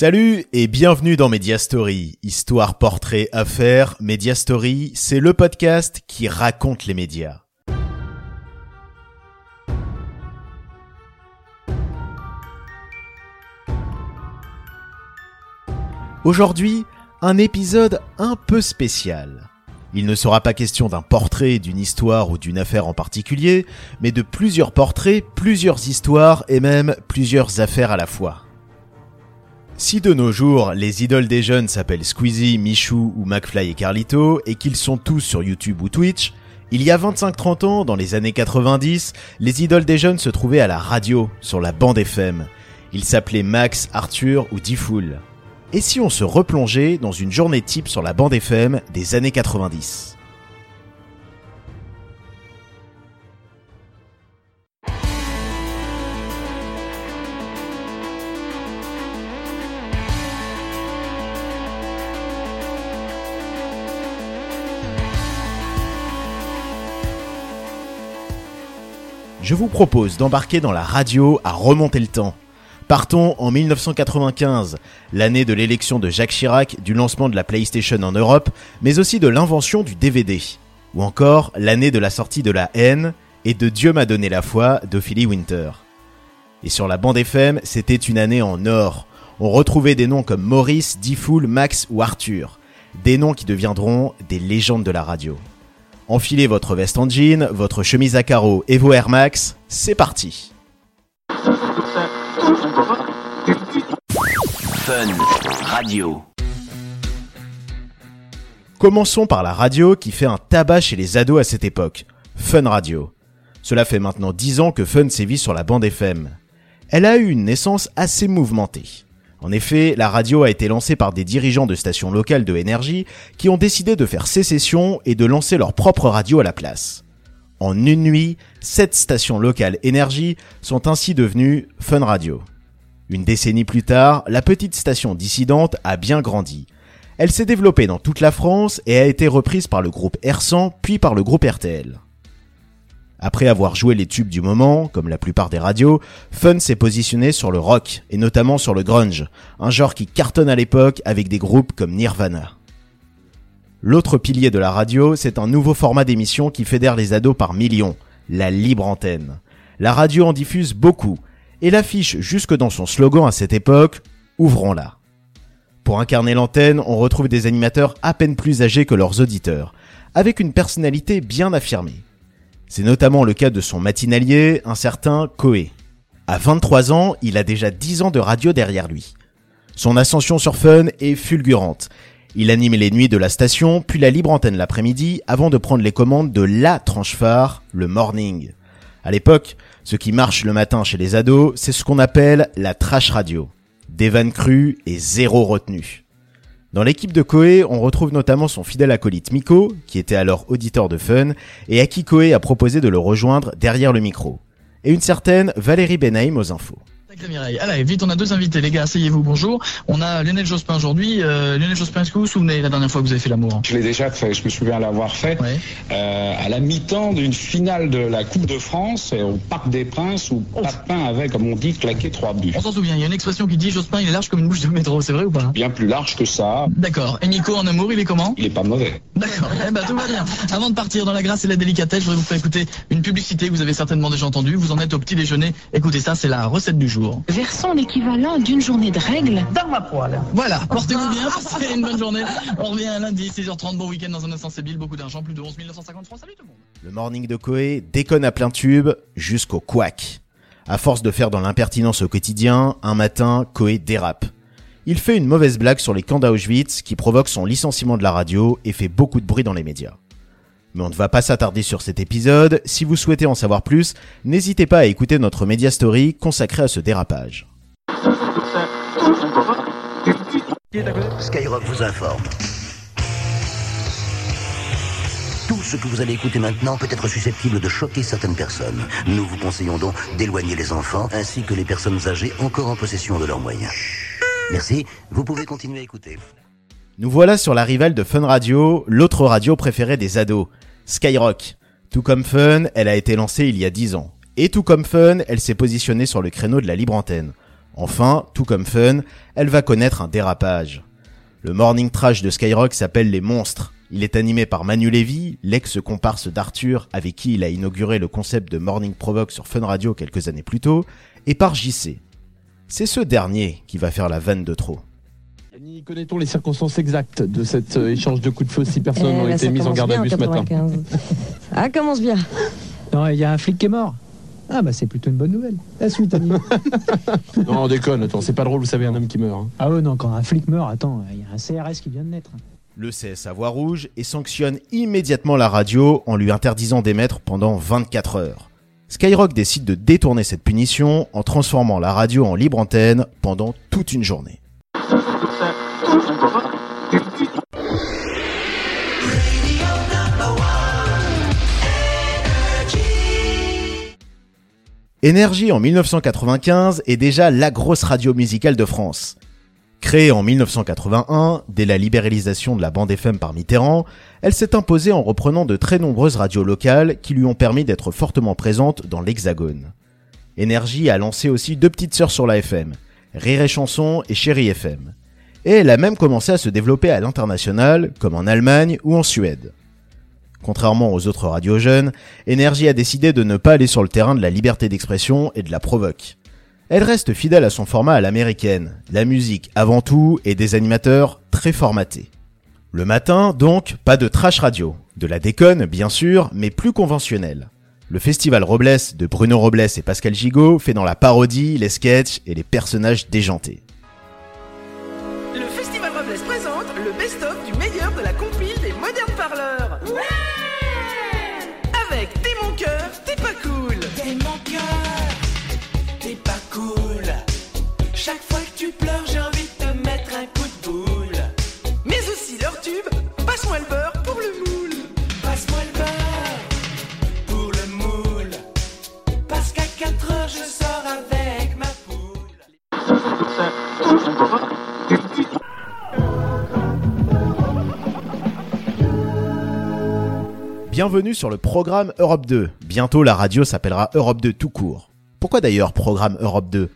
Salut et bienvenue dans Media Story, histoire, portrait, affaires. Media Story, c'est le podcast qui raconte les médias. Aujourd'hui, un épisode un peu spécial. Il ne sera pas question d'un portrait, d'une histoire ou d'une affaire en particulier, mais de plusieurs portraits, plusieurs histoires et même plusieurs affaires à la fois. Si de nos jours, les idoles des jeunes s'appellent Squeezie, Michou ou McFly et Carlito, et qu'ils sont tous sur YouTube ou Twitch, il y a 25-30 ans, dans les années 90, les idoles des jeunes se trouvaient à la radio, sur la bande FM. Ils s'appelaient Max, Arthur ou D-Fool. Et si on se replongeait dans une journée type sur la bande FM des années 90 Je vous propose d'embarquer dans la radio à remonter le temps. Partons en 1995, l'année de l'élection de Jacques Chirac, du lancement de la PlayStation en Europe, mais aussi de l'invention du DVD. Ou encore l'année de la sortie de La haine et de Dieu m'a donné la foi d'Ophélie Winter. Et sur la bande FM, c'était une année en or. On retrouvait des noms comme Maurice, Diffoul, Max ou Arthur. Des noms qui deviendront des légendes de la radio. Enfilez votre veste en jean, votre chemise à carreaux et vos Air Max, c'est parti Fun Radio Commençons par la radio qui fait un tabac chez les ados à cette époque. Fun Radio. Cela fait maintenant 10 ans que Fun sévit sur la bande FM. Elle a eu une naissance assez mouvementée. En effet, la radio a été lancée par des dirigeants de stations locales de énergie qui ont décidé de faire sécession et de lancer leur propre radio à la place. En une nuit, sept stations locales énergie sont ainsi devenues Fun Radio. Une décennie plus tard, la petite station dissidente a bien grandi. Elle s'est développée dans toute la France et a été reprise par le groupe R100 puis par le groupe RTL. Après avoir joué les tubes du moment, comme la plupart des radios, Fun s'est positionné sur le rock, et notamment sur le grunge, un genre qui cartonne à l'époque avec des groupes comme Nirvana. L'autre pilier de la radio, c'est un nouveau format d'émission qui fédère les ados par millions, la libre antenne. La radio en diffuse beaucoup, et l'affiche jusque dans son slogan à cette époque, ouvrons-la. Pour incarner l'antenne, on retrouve des animateurs à peine plus âgés que leurs auditeurs, avec une personnalité bien affirmée. C'est notamment le cas de son matinalier, un certain Koé. À 23 ans, il a déjà 10 ans de radio derrière lui. Son ascension sur Fun est fulgurante. Il anime les nuits de la station, puis la libre antenne l'après-midi, avant de prendre les commandes de la tranche phare, le morning. À l'époque, ce qui marche le matin chez les ados, c'est ce qu'on appelle la trash radio. Des vannes crues et zéro retenue. Dans l'équipe de Koé, on retrouve notamment son fidèle acolyte Miko, qui était alors auditeur de Fun, et à qui Koé a proposé de le rejoindre derrière le micro. Et une certaine Valérie Benheim aux infos. Allez, vite, on a deux invités, les gars, asseyez-vous, bonjour. On a Lionel Jospin aujourd'hui. Euh, Lionel Jospin, est-ce que vous vous souvenez la dernière fois que vous avez fait l'amour Je l'ai déjà fait, je me souviens l'avoir fait euh, à la mi-temps d'une finale de la Coupe de France au Parc des Princes où oh. Papin avait, comme on dit, claqué trois buts. On s'en souvient, il y a une expression qui dit Jospin, il est large comme une bouche de métro, c'est vrai ou pas? Bien plus large que ça. D'accord. Et Nico, en amour, il est comment? Il est pas mauvais. D'accord, eh ben, tout va bien. Avant de partir dans la grâce et la délicatesse, je voudrais vous faire écouter une publicité que vous avez certainement déjà entendue. Vous en êtes au petit déjeuner. Écoutez ça, c'est la recette du jour. Versons les équivalent d'une journée de règles dans ma poêle. Voilà, portez-vous bien, passez une bonne journée. On revient lundi, 6h30, bon week-end dans un instant, c'est beaucoup d'argent, plus de 11 950 francs. Salut tout le monde. Le morning de Koé déconne à plein tube jusqu'au quack. À force de faire dans l'impertinence au quotidien, un matin, Koé dérape. Il fait une mauvaise blague sur les camps d'Auschwitz qui provoque son licenciement de la radio et fait beaucoup de bruit dans les médias. Mais on ne va pas s'attarder sur cet épisode. Si vous souhaitez en savoir plus, n'hésitez pas à écouter notre Media Story consacrée à ce dérapage. Skyrock vous informe. Tout ce que vous allez écouter maintenant peut être susceptible de choquer certaines personnes. Nous vous conseillons donc d'éloigner les enfants ainsi que les personnes âgées encore en possession de leurs moyens. Merci, vous pouvez continuer à écouter. Nous voilà sur la rivale de Fun Radio, l'autre radio préférée des ados, Skyrock. Tout comme Fun, elle a été lancée il y a 10 ans. Et tout comme Fun, elle s'est positionnée sur le créneau de la libre antenne. Enfin, tout comme Fun, elle va connaître un dérapage. Le morning trash de Skyrock s'appelle Les Monstres. Il est animé par Manu Lévy, l'ex-comparse d'Arthur avec qui il a inauguré le concept de Morning Provoque sur Fun Radio quelques années plus tôt, et par JC. C'est ce dernier qui va faire la vanne de trop. Connaît-on les circonstances exactes de cet euh, échange de coups de feu si personne n'a Eh, là, été mis en garde à vue ce matin 95. Ah, commence bien. Non, il y a un flic qui est mort. Ah bah c'est plutôt une bonne nouvelle. La suite, Annie. Non, on déconne, attends, c'est pas drôle, vous savez, un homme qui meurt. hein. ah ouais, non, quand un flic meurt, attends, il y a un CRS qui vient de naître. Le CSA voit rouge et sanctionne immédiatement la radio en lui interdisant d'émettre pendant 24 heures. Skyrock décide de détourner cette punition en transformant la radio en libre antenne pendant toute une journée. Énergie en 1995 est déjà la grosse radio musicale de France. Créée en 1981, dès la libéralisation de la bande FM par Mitterrand, elle s'est imposée en reprenant de très nombreuses radios locales qui lui ont permis d'être fortement présente dans l'Hexagone. Énergie a lancé aussi deux petites sœurs sur la FM, Rire Chanson et Chérie FM. Et elle a même commencé à se développer à l'international, comme en Allemagne ou en Suède. Contrairement aux autres radios jeunes, Énergie a décidé de ne pas aller sur le terrain de la liberté d'expression et de la provoque. Elle reste fidèle à son format à l'américaine, la musique avant tout et des animateurs très formatés. Le matin, donc, pas de trash radio. De la déconne, bien sûr, mais plus conventionnelle. Le festival Robles de Bruno Robles et Pascal Gigot fait dans la parodie, les sketchs et les personnages déjantés. Du meilleur de la compile des modernes parleurs. Bienvenue sur le programme Europe 2. Bientôt la radio s'appellera Europe 2 tout court. Pourquoi d'ailleurs programme Europe 2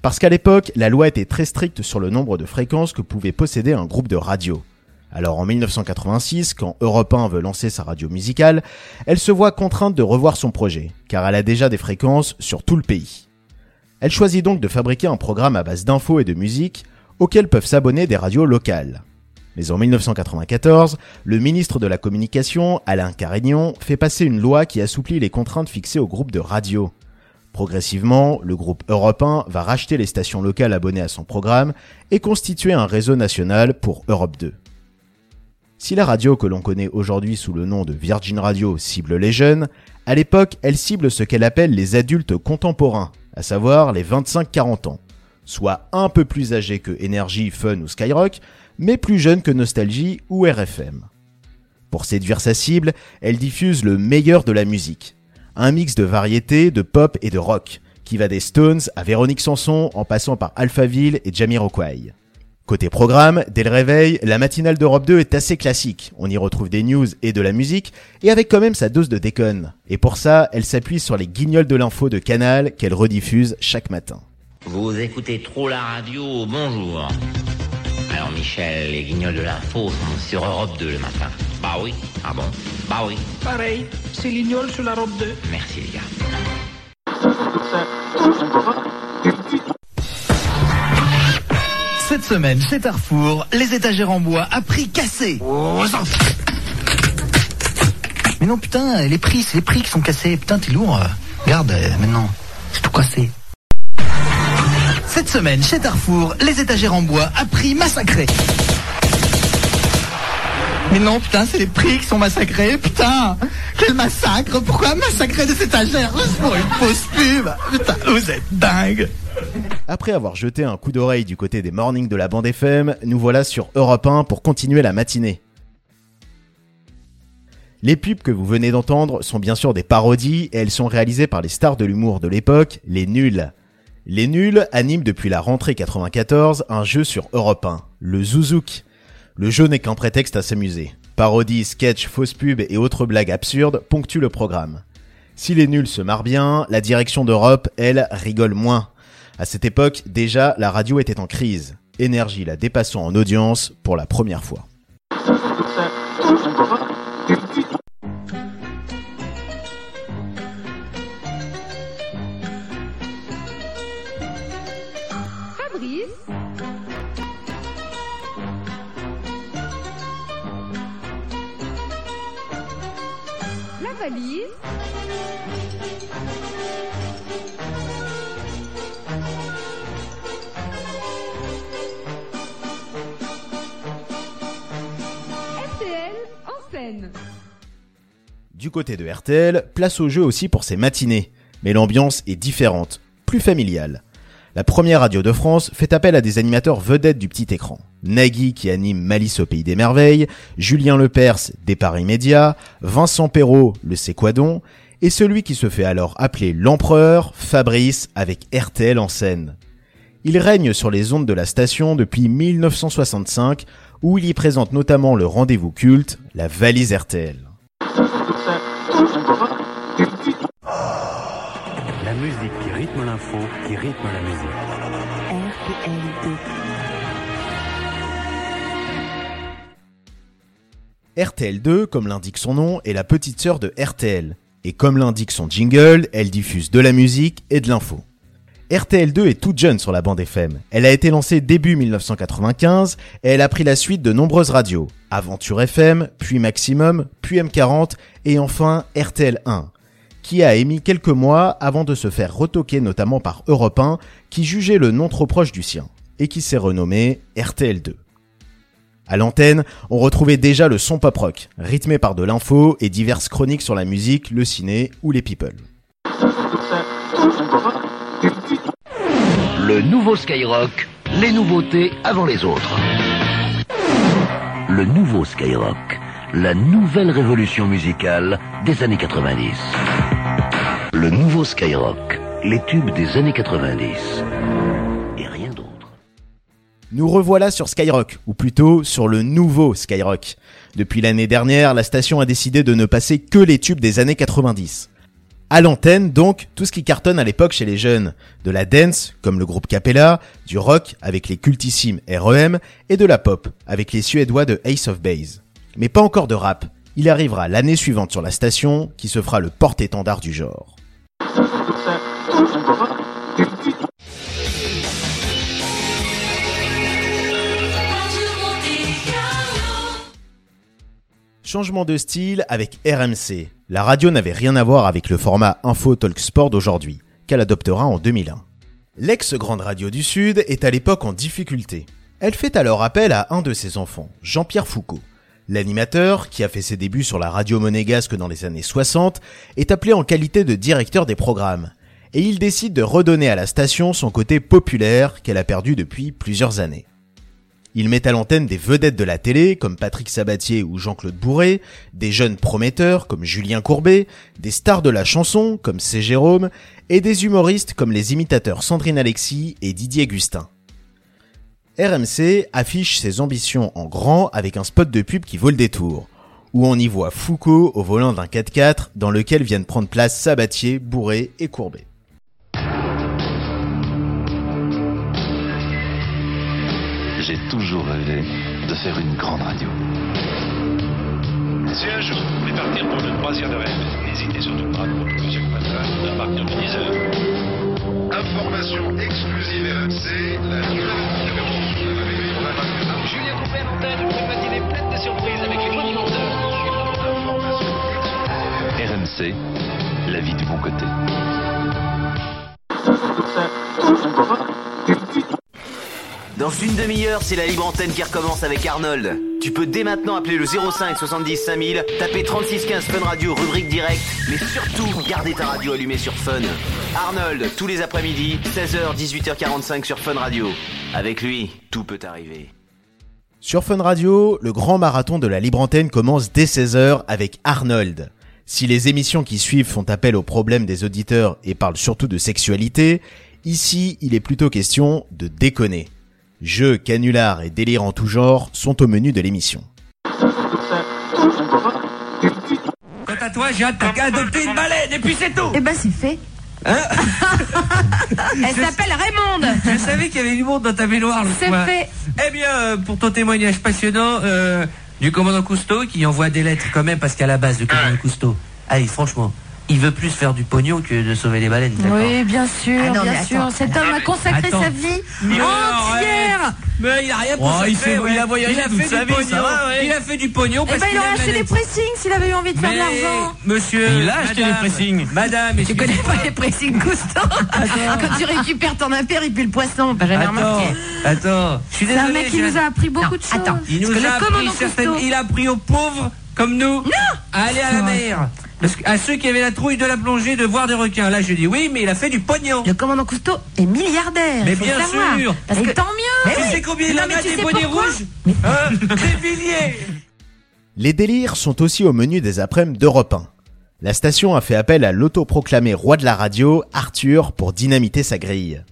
Parce qu'à l'époque, la loi était très stricte sur le nombre de fréquences que pouvait posséder un groupe de radio. Alors en 1986, quand Europe 1 veut lancer sa radio musicale, elle se voit contrainte de revoir son projet, car elle a déjà des fréquences sur tout le pays. Elle choisit donc de fabriquer un programme à base d'infos et de musique auquel peuvent s'abonner des radios locales. Mais en 1994, le ministre de la Communication, Alain Carignon, fait passer une loi qui assouplit les contraintes fixées au groupe de radio. Progressivement, le groupe Europe 1 va racheter les stations locales abonnées à son programme et constituer un réseau national pour Europe 2. Si la radio que l'on connaît aujourd'hui sous le nom de Virgin Radio cible les jeunes, à l'époque, elle cible ce qu'elle appelle les adultes contemporains, à savoir les 25-40 ans, soit un peu plus âgés que Energy, Fun ou Skyrock, mais plus jeunes que Nostalgie ou RFM. Pour séduire sa cible, elle diffuse le meilleur de la musique. Un mix de variété, de pop et de rock, qui va des Stones à Véronique Sanson en passant par Alphaville et Jamiroquai. Côté programme, dès le réveil, la matinale d'Europe 2 est assez classique. On y retrouve des news et de la musique, et avec quand même sa dose de déconne. Et pour ça, elle s'appuie sur les guignols de l'info de Canal qu'elle rediffuse chaque matin. Vous écoutez trop la radio, bonjour. Alors Michel, les guignols de l'info sont sur Europe 2 le matin. Bah oui, ah bon? Bah oui. Pareil, c'est l'ignole sur la robe 2. Merci les gars. Cette semaine, chez Carrefour, les étagères en bois à prix cassé. Mais non, putain, les prix, c'est les prix qui sont cassés. Putain, t'es lourd. Regarde, euh, maintenant, c'est tout cassé. Cette semaine, chez Carrefour, les étagères en bois à prix massacré. Mais non, putain, c'est les prix qui sont massacrés, putain Quel massacre Pourquoi massacrer des étagères? Juste pour une fausse pub Putain, vous êtes dingue Après avoir jeté un coup d'oreille du côté des mornings de la bande FM, nous voilà sur Europe 1 pour continuer la matinée. Les pubs que vous venez d'entendre sont bien sûr des parodies et elles sont réalisées par les stars de l'humour de l'époque, les nuls. Les nuls animent depuis la rentrée 94 un jeu sur Europe 1, le Zouzouk. Le jeu n'est qu'un prétexte à s'amuser. Parodies, sketchs, fausses pubs et autres blagues absurdes ponctuent le programme. Si les nuls se marrent bien, la direction d'Europe, elle, rigole moins. À cette époque, déjà, la radio était en crise. Énergie la dépassant en audience pour la première fois. La valise RTL en scène Du côté de RTL, place au jeu aussi pour ses matinées. Mais l'ambiance est différente, plus familiale. La première radio de France fait appel à des animateurs vedettes du petit écran. Nagui qui anime Malice au pays des merveilles, Julien Lepers des Paris Médias, Vincent Perrault le C'est quoi donc, et celui qui se fait alors appeler l'empereur, Fabrice avec RTL en scène. Il règne sur les ondes de la station depuis 1965 où il y présente notamment le rendez-vous culte, la valise RTL. La musique qui rythme l'info, qui rythme la musique. RTL2, comme l'indique son nom, est la petite sœur de RTL. Et comme l'indique son jingle, elle diffuse de la musique et de l'info. RTL2 est toute jeune sur la bande FM. Elle a été lancée début 1995 et elle a pris la suite de nombreuses radios. Aventure FM, puis Maximum, puis M40 et enfin RTL1, qui a émis quelques mois avant de se faire retoquer notamment par Europe 1 qui jugeait le nom trop proche du sien et qui s'est renommé RTL2. À l'antenne, on retrouvait déjà le son pop rock, rythmé par de l'info et diverses chroniques sur la musique, le ciné ou les people. Le nouveau Skyrock, les nouveautés avant les autres. Le nouveau Skyrock, la nouvelle révolution musicale des années 90. Le nouveau Skyrock, les tubes des années 90. Nous revoilà sur Skyrock, ou plutôt sur le nouveau Skyrock. Depuis l'année dernière, la station a décidé de ne passer que les tubes des années 90. À l'antenne, donc, tout ce qui cartonne à l'époque chez les jeunes. De la dance, comme le groupe Capella, du rock, avec les cultissimes REM, et de la pop, avec les Suédois de Ace of Base. Mais pas encore de rap. Il arrivera l'année suivante sur la station, qui se fera le porte-étendard du genre. Changement de style avec RMC. La radio n'avait rien à voir avec le format Info Talk Sport d'aujourd'hui, qu'elle adoptera en 2001. L'ex-grande radio du Sud est à l'époque en difficulté. Elle fait alors appel à un de ses enfants, Jean-Pierre Foucault. L'animateur, qui a fait ses débuts sur la radio monégasque dans les années 60, est appelé en qualité de directeur des programmes. Et il décide de redonner à la station son côté populaire qu'elle a perdu depuis plusieurs années. Il met à l'antenne des vedettes de la télé comme Patrick Sabatier ou Jean-Claude Bourré, des jeunes prometteurs comme Julien Courbet, des stars de la chanson comme C. Jérôme et des humoristes comme les imitateurs Sandrine Alexis et Didier Gustin. RMC affiche ses ambitions en grand avec un spot de pub qui vaut le détour, où on y voit Foucault au volant d'un 4x4 dans lequel viennent prendre place Sabatier, Bourré et Courbet. J'ai toujours rêvé de faire une grande radio. Si un jour vous voulez partir pour une croisière de rêve, n'hésitez surtout pas à retrouver sur Patrol à partir de 10h. Information exclusive RMC, la Julien Courbet à l'antenne une matinée pleine de surprises avec les monumenteurs. RMC, la vie du bon côté. Dans une demi-heure, c'est la libre antenne qui recommence avec Arnold. Tu peux dès maintenant appeler le 05 70 5000, taper 36 15 Fun Radio, rubrique direct, mais surtout garder ta radio allumée sur Fun. Arnold, tous les après-midi, 16h, 18h45 sur Fun Radio. Avec lui, tout peut arriver. Sur Fun Radio, le grand marathon de la libre antenne commence dès 16h avec Arnold. Si les émissions qui suivent font appel aux problèmes des auditeurs et parlent surtout de sexualité, ici il est plutôt question de déconner. Jeux, canulars et délires en tout genre sont au menu de l'émission. Quant à toi, j'ai hâte, t'as qu'à adopter une baleine et puis c'est tout Eh ben c'est fait. Hein Elle s'appelle Raymonde. Je savais qu'il y avait du monde dans ta baignoire le C'est soir. fait. Eh bien, euh, pour ton témoignage passionnant euh, du commandant Cousteau, qui envoie des lettres quand même, parce qu'à la base, le commandant Cousteau, allez, franchement, il veut plus faire du pognon que de sauver les baleines. Oui, bien sûr, Ah non, bien sûr. attends. Cet homme a consacré Attends. sa vie Mais non, entière. Mais il a rien Oh, consacré, il fait- ouais. il a voyagé Il a toute fait sa du vie, ça pognon. va, ouais. Il a fait du pognon Eh parce ben, il qu'il aurait acheté des pressings s'il avait eu envie de faire de l'argent. Monsieur, Il a acheté des pressings. Madame, Tu connais pas les pressings Cousteau Quand tu récupères ton affaire, il pue le poisson. Jamais Attends, remarqué attends, je suis C'est un désolé. mec qui nous a appris beaucoup de choses. Attends, il nous a appris il a appris aux pauvres comme nous à aller à la mer. Parce que, à ceux qui avaient la trouille de la plongée de voir des requins. Là, je dis oui, mais il a fait du pognon. Le commandant Cousteau est milliardaire. Mais faut bien le savoir. sûr. Parce que tant mieux. Tu sais combien il en mais a des bonnets rouges Hein Des milliers Les délires sont aussi au menu des après-midi d'Europe 1. La station a fait appel à l'autoproclamé roi de la radio, Arthur, pour dynamiter sa grille.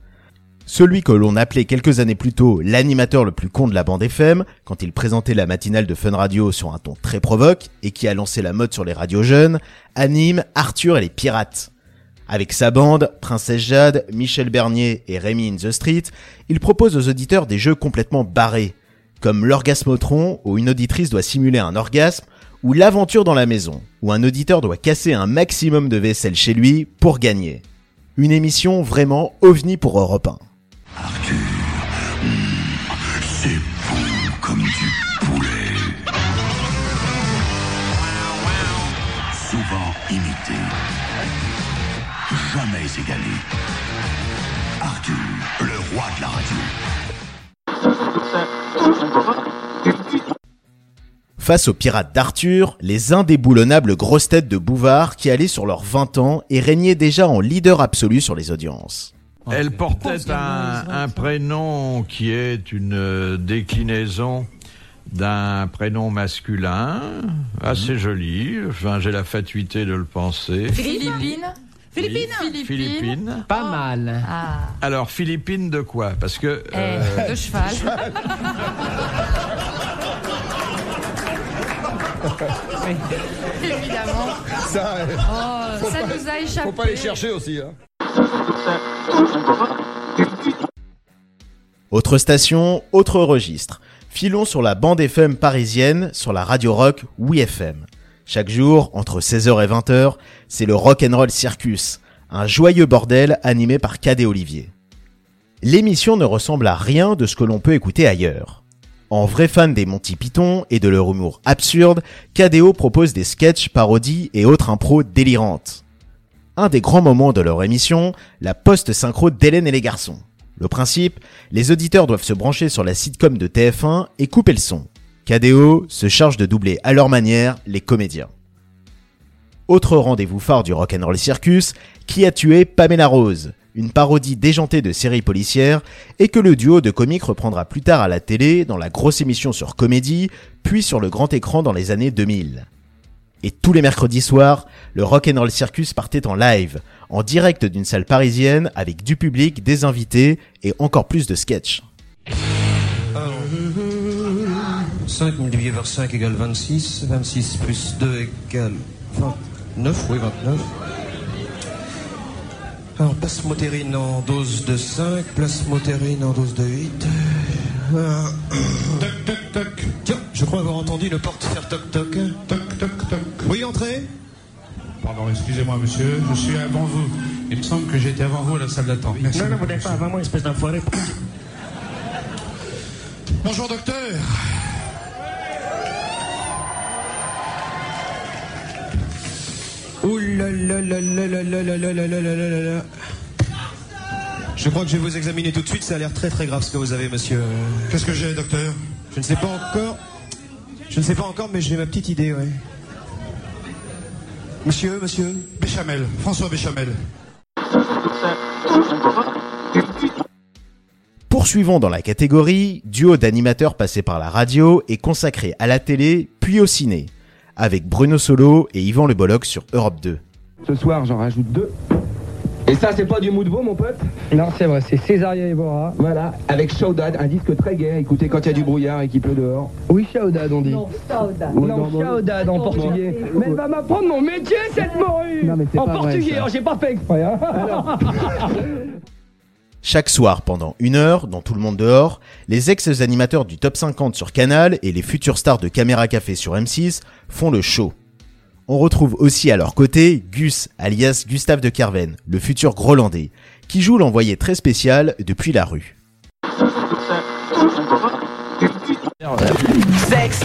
Celui que l'on appelait quelques années plus tôt l'animateur le plus con de la bande FM, quand il présentait la matinale de Fun Radio sur un ton très provoque, et qui a lancé la mode sur les radios jeunes, anime Arthur et les pirates. Avec sa bande, Princesse Jade, Michel Bernier et Rémi in the Street, il propose aux auditeurs des jeux complètement barrés, comme l'orgasmotron où une auditrice doit simuler un orgasme, ou l'aventure dans la maison, où un auditeur doit casser un maximum de vaisselle chez lui pour gagner. Une émission vraiment ovni pour Europe 1. C'est bon comme du poulet. Souvent imité. Jamais égalé. Arthur, le roi de la radio. Face aux pirates d'Arthur, les indéboulonnables grosses têtes de Bouvard qui allaient sur leurs 20 ans et régnaient déjà en leader absolu sur les audiences. Elle portait un, un prénom qui est une euh, déclinaison d'un prénom masculin, assez joli. Enfin, j'ai la fatuité de le penser. Philippine Philippine Philippine. Pas mal. Ah. Alors, Philippine de quoi? Parce que. Eh, euh, de cheval. Évidemment. Ça, euh, Oh, faut ça pas- nous a échappé. Faut pas les chercher aussi. Hein. Autre station, autre registre. Filons sur la bande FM parisienne, sur la radio rock Oui FM. Chaque jour, entre 16h et 20h, c'est le Rock'n'Roll Circus, un joyeux bordel animé par Cadet Olivier. L'émission ne ressemble à rien de ce que l'on peut écouter ailleurs. En vrai fan des Monty Python et de leur humour absurde, KDO propose des sketchs, parodies et autres impros délirantes. Un des grands moments de leur émission, la post-synchro d'Hélène et les garçons. Le principe, les auditeurs doivent se brancher sur la sitcom de TF1 et couper le son. KDO se charge de doubler à leur manière les comédiens. Autre rendez-vous phare du Rock'n'Roll Circus, qui a tué Pamela Rose, une parodie déjantée de série policière, et que le duo de comiques reprendra plus tard à la télé dans la grosse émission sur Comédie, puis sur le grand écran dans les années 2000. Et tous les mercredis soirs, le Rock'n'Roll Circus partait en live, en direct d'une salle parisienne avec du public, des invités et encore plus de sketchs. 5 multiplié par 5 égale 26. 26 plus 2 égale 29. Oui, 29. Alors, plasmotérine en dose de 5, plasmotérine en dose de 8. Toc, toc, toc. Je crois avoir entendu une porte faire toc, toc. Toc, toc, toc. Oui, entrez. Pardon, excusez-moi, monsieur, je suis avant vous. Il me semble que j'étais avant vous à la salle d'attente. Merci non, non, vous n'êtes pas avant moi, espèce d'enfoiré. Bonjour, docteur. Ouh là là là là là là là là là là là là là là. Je crois que je vais vous examiner tout de suite, ça a l'air très très grave ce que vous avez, monsieur. Qu'est-ce que j'ai, docteur Je ne sais pas encore. Je ne sais pas encore, mais j'ai ma petite idée, ouais. Monsieur, monsieur Béchamel, François Béchamel. Poursuivons dans la catégorie duo d'animateurs passés par la radio et consacrés à la télé puis au ciné, avec Bruno Solo et Yvan Le Bolloc sur Europe 2. Ce soir, j'en rajoute deux. Et ça, c'est pas du Moudbo, mon pote Non, c'est vrai, c'est Césaria Evora. Voilà, avec Shaudad, un disque très gai. Écoutez, quand il y a du brouillard et qu'il pleut dehors. Oui, Shaudad, on dit. Non, non, non. Shaudad en portugais. Mais elle va m'apprendre mon métier, cette morue Non, mais c'est En pas vrai, portugais, alors j'ai pas fait exprès. Hein. Chaque soir, pendant une heure, dans tout le monde dehors, les ex-animateurs du Top 50 sur Canal et les futures stars de Caméra Café sur M6 font le show. On retrouve aussi à leur côté Gus, alias Gustave de Kerven, le futur Grolandais, qui joue l'envoyé très spécial depuis la rue. Sexe,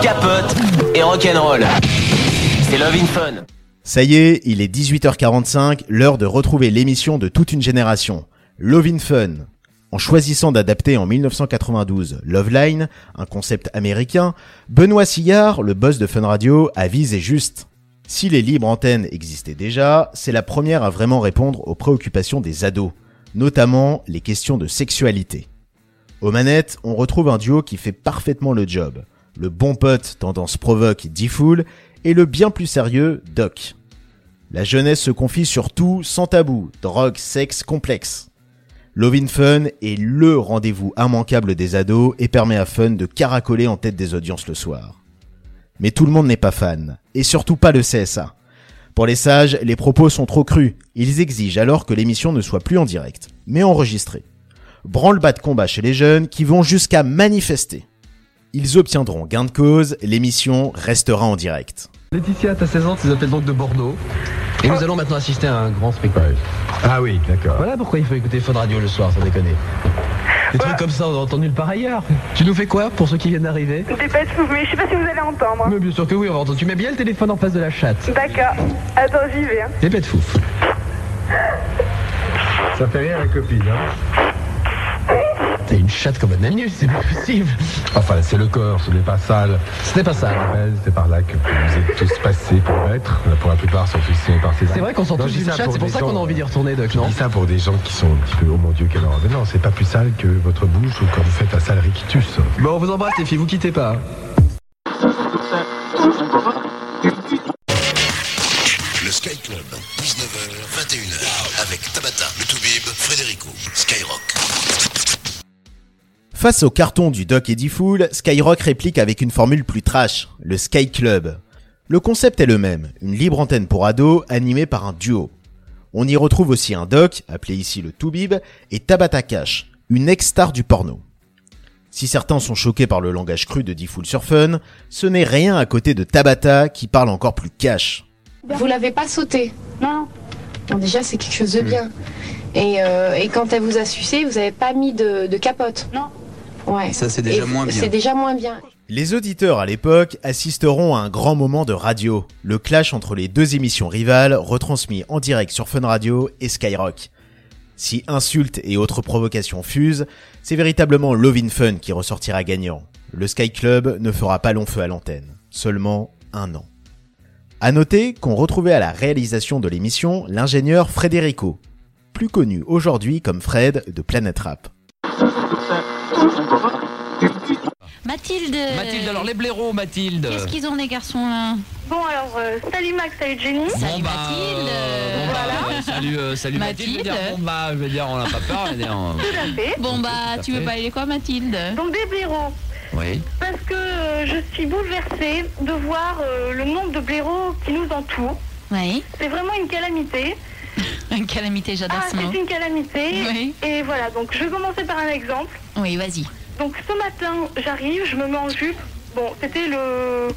capote et rock'n'roll. C'est Love in Fun. Ça y est, il est 18h45, l'heure de retrouver l'émission de toute une génération, Love in Fun. En choisissant d'adapter en 1992 Love Line, un concept américain, Benoît Sillard, le boss de Fun Radio, avise et juste. Si les libres antennes existaient déjà, c'est la première à vraiment répondre aux préoccupations des ados, notamment les questions de sexualité. Aux manettes, on retrouve un duo qui fait parfaitement le job. Le bon pote tendance provoque D-Fool et le bien plus sérieux Doc. La jeunesse se confie sur tout sans tabou, drogue, sexe, complexe. Love in Fun est LE rendez-vous immanquable des ados et permet à Fun de caracoler en tête des audiences le soir. Mais tout le monde n'est pas fan, et surtout pas le CSA. Pour les sages, les propos sont trop crus, ils exigent alors que l'émission ne soit plus en direct, mais enregistrée. Branle-bas de combat chez les jeunes qui vont jusqu'à manifester. Ils obtiendront gain de cause, l'émission restera en direct. Laetitia, t'as 16 ans, tu appelles donc de Bordeaux. Et nous allons maintenant assister à un grand spectacle. Ah oui, d'accord. Voilà pourquoi il faut écouter Fun Radio le soir, sans déconner. Des trucs comme ça, on a entendu nulle part ailleurs. Tu nous fais quoi pour ceux qui viennent d'arriver? Des pas de mais je sais pas si vous allez entendre. Mais bien sûr que oui, on va entendre. Tu mets bien le téléphone en face de la chatte. D'accord. Attends, j'y vais. Hein. Des pets de fouf. Ça fait rien la copine, hein une chatte comme un agneau, c'est pas possible. Enfin, c'est le corps, ce n'est pas sale. Ce n'est pas. Ouais, c'est par là que vous êtes tous passés pour être. Pour la plupart, sont tous par ces C'est vrai qu'on Non, tous je une chatte, c'est pour ça qu'on a envie d'y retourner, Doc, Je non dis ça pour des gens qui sont un petit peu, oh mon Dieu, quelle horreur. Mais non, c'est pas plus sale que votre bouche ou quand vous faites un sale rictus. Bon, on vous embrasse les filles, vous quittez pas. Face au carton du Doc et D-Fool, Skyrock réplique avec une formule plus trash, le Sky Club. Le concept est le même, une libre antenne pour ados animée par un duo. On y retrouve aussi un Doc, appelé ici le Toubib, et Tabata Cash, une ex-star du porno. Si certains sont choqués par le langage cru de D-Fool sur Fun, ce n'est rien à côté de Tabata qui parle encore plus cash. Vous l'avez pas sauté Non. Déjà, c'est quelque chose de bien. Et, euh, et quand elle vous a sucé, vous avez pas mis de, de capote Non. Ouais. Ça, c'est déjà Et moins bien. C'est déjà moins bien. Les auditeurs à l'époque assisteront à un grand moment de radio, le clash entre les deux émissions rivales retransmis en direct sur Fun Radio et Skyrock. Si insultes et autres provocations fusent, c'est véritablement Love in Fun qui ressortira gagnant. Le Sky Club ne fera pas long feu à l'antenne, seulement un an. À noter qu'on retrouvait à la réalisation de l'émission l'ingénieur Frederico, plus connu aujourd'hui comme Fred de Planet Rap. Mathilde Mathilde, alors les blaireaux, Mathilde. Qu'est-ce qu'ils ont les garçons là Bon, alors, euh, salut Max, salut Jenny. Salut Mathilde Bon, bah, salut, euh, salut Mathilde. Je veux dire, bon, bah, je veux dire, on n'a pas peur. dire, euh, Tout à fait. Bon bah Tout tu veux pas aller quoi Mathilde Donc, des blaireaux. Oui. Parce que euh, je suis bouleversée de voir euh, le nombre de blaireaux qui nous entourent. Oui. C'est vraiment une calamité. Une calamité, j'adore Ah, ce mot. c'est une calamité. Oui. Et voilà, donc je vais commencer par un exemple. Oui, vas-y. Donc ce matin, j'arrive, je me mets en jupe. Bon, c'était le,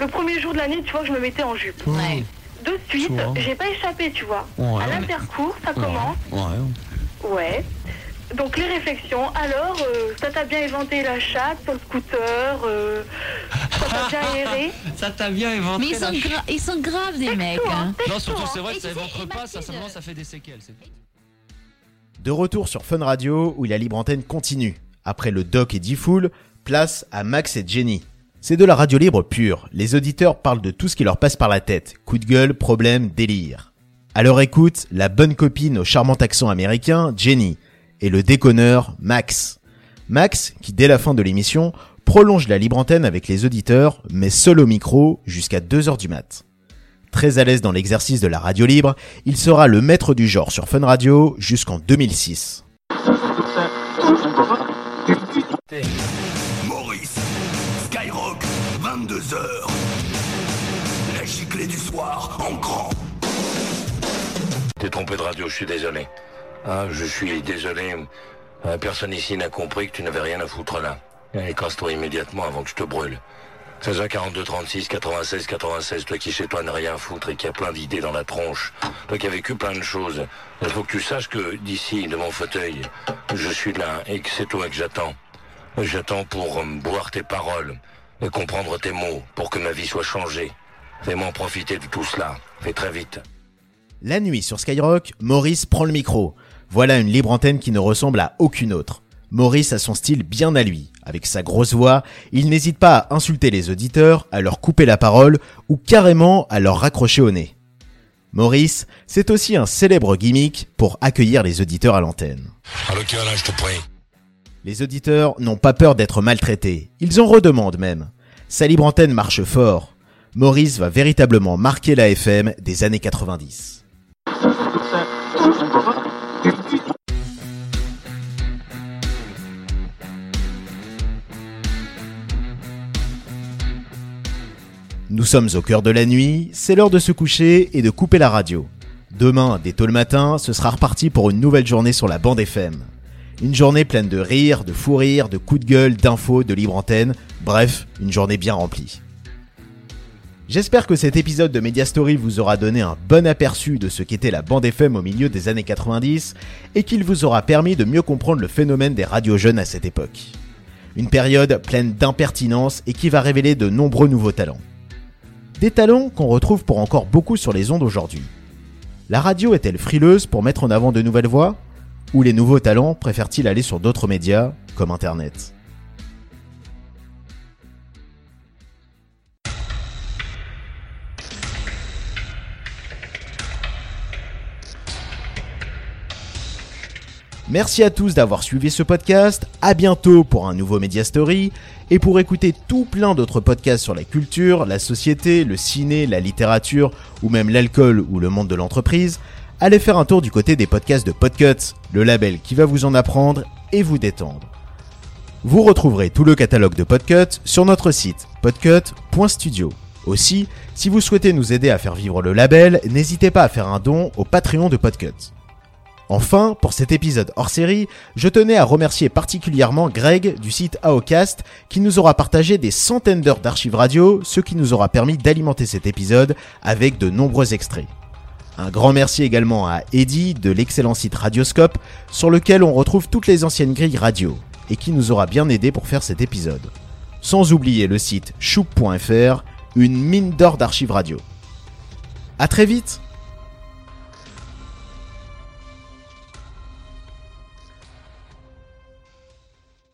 le premier jour de l'année, tu vois, que je me mettais en jupe. Ouais. De suite, j'ai pas échappé, tu vois. Ouais, à l'intercours, ça commence. Ouais. Ouais. Donc les réflexions. Alors, euh, ça t'a bien éventé la chatte sur le scooter. euh, ça t'a bien aéré. Ça t'a bien éventé. Mais ils sont, la gra- ils sont graves des mecs. hein. Non, surtout, c'est vrai que ça éventre pas, ça, ça fait des séquelles. De retour sur Fun Radio où la libre antenne continue. Après le Doc et D-Fool, place à Max et Jenny. C'est de la radio libre pure. Les auditeurs parlent de tout ce qui leur passe par la tête. Coup de gueule, problème, délire. À leur écoute, la bonne copine au charmant accent américain, Jenny, et le déconneur, Max. Max, qui dès la fin de l'émission, prolonge la libre antenne avec les auditeurs, mais seul au micro, jusqu'à 2 heures du mat. Très à l'aise dans l'exercice de la radio libre, il sera le maître du genre sur Fun Radio jusqu'en 2006. Maurice, Skyrock, 22h. La giclée du soir en grand. T'es trompé de radio, je suis désolé. Ah, je suis désolé. Euh, Personne ici n'a compris que tu n'avais rien à foutre là. Allez, casse-toi immédiatement avant que je te brûle. 16 1 42 36 96 96, toi qui chez toi n'a rien à foutre et qui a plein d'idées dans la tronche. Toi qui as vécu plein de choses. Il faut que tu saches que d'ici, de mon fauteuil, je suis là et que c'est toi que j'attends. J'attends pour euh, boire tes paroles, et comprendre tes mots, pour que ma vie soit changée. Fais-moi profiter de tout cela. Fais très vite. La nuit sur Skyrock, Maurice prend le micro. Voilà une libre antenne qui ne ressemble à aucune autre. Maurice a son style bien à lui. Avec sa grosse voix, il n'hésite pas à insulter les auditeurs, à leur couper la parole ou carrément à leur raccrocher au nez. Maurice, c'est aussi un célèbre gimmick pour accueillir les auditeurs à l'antenne. Les auditeurs n'ont pas peur d'être maltraités, ils en redemandent même. Sa libre antenne marche fort. Maurice va véritablement marquer la FM des années 90. Nous sommes au cœur de la nuit, c'est l'heure de se coucher et de couper la radio. Demain, dès tôt le matin, ce sera reparti pour une nouvelle journée sur la bande FM. Une journée pleine de rires, de fou rires, de coups de gueule, d'infos, de libre antenne, bref, une journée bien remplie. J'espère que cet épisode de Media Story vous aura donné un bon aperçu de ce qu'était la bande FM au milieu des années 90 et qu'il vous aura permis de mieux comprendre le phénomène des radios jeunes à cette époque. Une période pleine d'impertinence et qui va révéler de nombreux nouveaux talents. Des talents qu'on retrouve pour encore beaucoup sur les ondes aujourd'hui. La radio est-elle frileuse pour mettre en avant de nouvelles voix? Ou les nouveaux talents préfèrent-ils aller sur d'autres médias, comme Internet? Merci à tous d'avoir suivi ce podcast, à bientôt pour un nouveau Media Story, et pour écouter tout plein d'autres podcasts sur la culture, la société, le ciné, la littérature, ou même l'alcool ou le monde de l'entreprise, allez faire un tour du côté des podcasts de Podcut, le label qui va vous en apprendre et vous détendre. Vous retrouverez tout le catalogue de Podcut sur notre site podcut.studio. Aussi, si vous souhaitez nous aider à faire vivre le label, n'hésitez pas à faire un don au Patreon de Podcut. Enfin, pour cet épisode hors série, je tenais à remercier particulièrement Greg du site AOCast qui nous aura partagé des centaines d'heures d'archives radio, ce qui nous aura permis d'alimenter cet épisode avec de nombreux extraits. Un grand merci également à Eddie de l'excellent site Radioscope sur lequel on retrouve toutes les anciennes grilles radio et qui nous aura bien aidé pour faire cet épisode. Sans oublier le site choup.fr, une mine d'or d'archives radio. À très vite